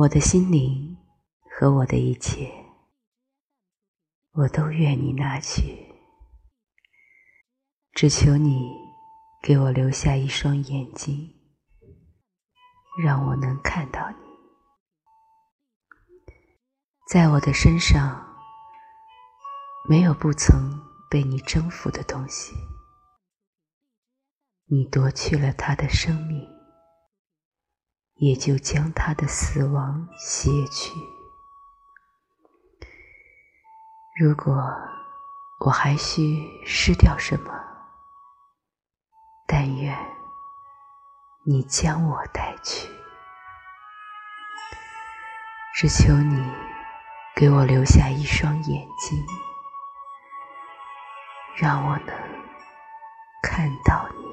我的心灵和我的一切，我都愿你拿去，只求你给我留下一双眼睛，让我能看到你，在我的身上。没有不曾被你征服的东西，你夺去了他的生命，也就将他的死亡卸去。如果我还需失掉什么，但愿你将我带去，只求你给我留下一双眼睛。让我能看到你。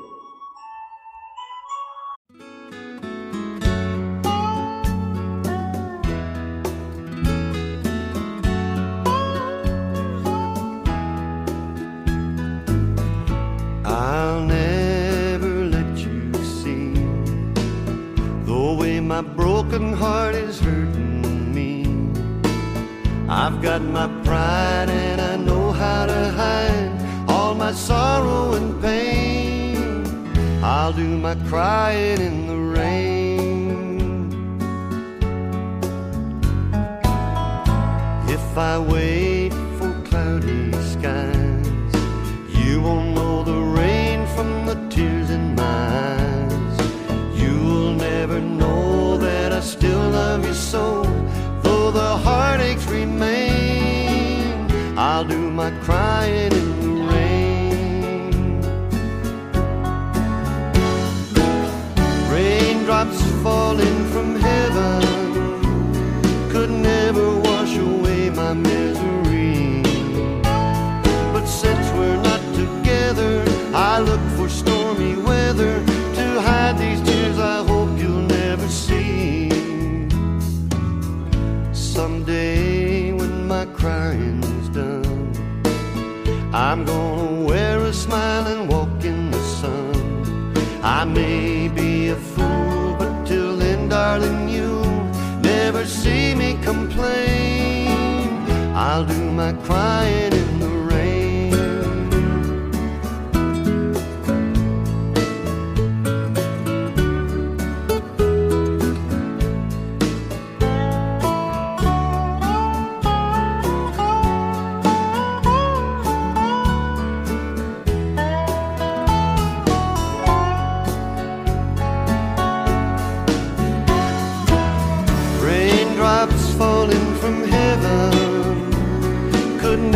Broken heart is hurting me. I've got my pride and I know how to hide all my sorrow and pain. I'll do my crying in the rain. If I wait I'll do my crying in the rain. Raindrops falling from heaven could never wash away my misery. But since we're not together, I look for stormy weather to hide these tears I hope you'll never see. Someday when my crying's done, I'm gonna wear a smile and walk in the sun. I may be a fool, but till then, darling, you'll never see me complain. I'll do my crying in the rain.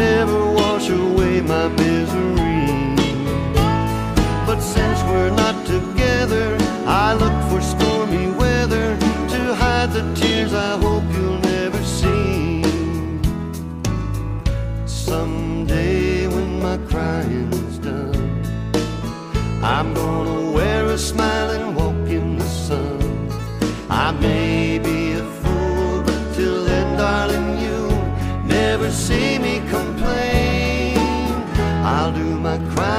Never wash away my misery. But since we're not together, I look for stormy weather to hide the tears I hope you'll never see. Someday when my crying's done, I'm gonna wear a smile my crying